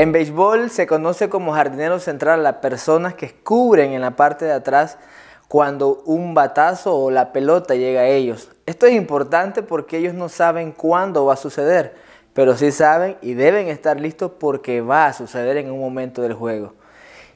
En béisbol se conoce como jardinero central a las personas que cubren en la parte de atrás cuando un batazo o la pelota llega a ellos. Esto es importante porque ellos no saben cuándo va a suceder, pero sí saben y deben estar listos porque va a suceder en un momento del juego.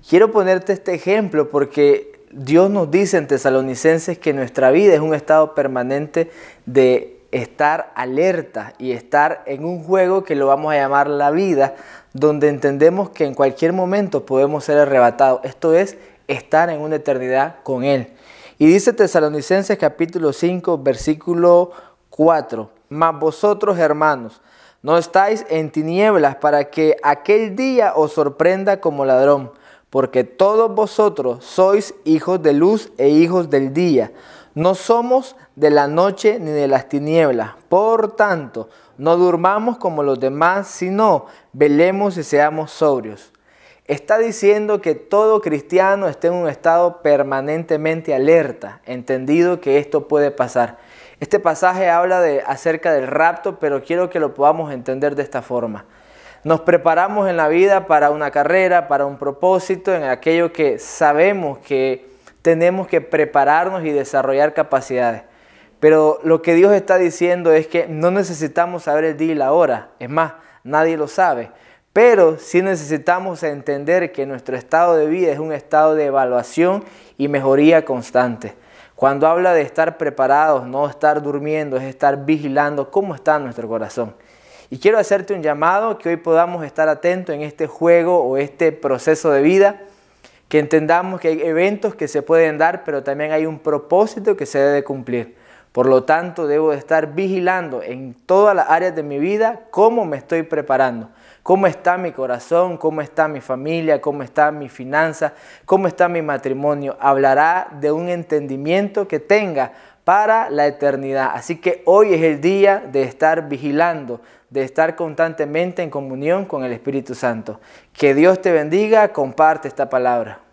Quiero ponerte este ejemplo porque Dios nos dice en Tesalonicenses que nuestra vida es un estado permanente de estar alerta y estar en un juego que lo vamos a llamar la vida, donde entendemos que en cualquier momento podemos ser arrebatados. Esto es estar en una eternidad con Él. Y dice Tesalonicenses capítulo 5, versículo 4, mas vosotros hermanos, no estáis en tinieblas para que aquel día os sorprenda como ladrón, porque todos vosotros sois hijos de luz e hijos del día. No somos de la noche ni de las tinieblas. Por tanto, no durmamos como los demás, sino velemos y seamos sobrios. Está diciendo que todo cristiano esté en un estado permanentemente alerta, entendido que esto puede pasar. Este pasaje habla de, acerca del rapto, pero quiero que lo podamos entender de esta forma. Nos preparamos en la vida para una carrera, para un propósito, en aquello que sabemos que tenemos que prepararnos y desarrollar capacidades. Pero lo que Dios está diciendo es que no necesitamos saber el día y la hora. Es más, nadie lo sabe. Pero sí necesitamos entender que nuestro estado de vida es un estado de evaluación y mejoría constante. Cuando habla de estar preparados, no estar durmiendo, es estar vigilando cómo está nuestro corazón. Y quiero hacerte un llamado que hoy podamos estar atentos en este juego o este proceso de vida que entendamos que hay eventos que se pueden dar, pero también hay un propósito que se debe cumplir. Por lo tanto, debo estar vigilando en todas las áreas de mi vida cómo me estoy preparando, cómo está mi corazón, cómo está mi familia, cómo está mi finanza, cómo está mi matrimonio. Hablará de un entendimiento que tenga para la eternidad. Así que hoy es el día de estar vigilando, de estar constantemente en comunión con el Espíritu Santo. Que Dios te bendiga, comparte esta palabra.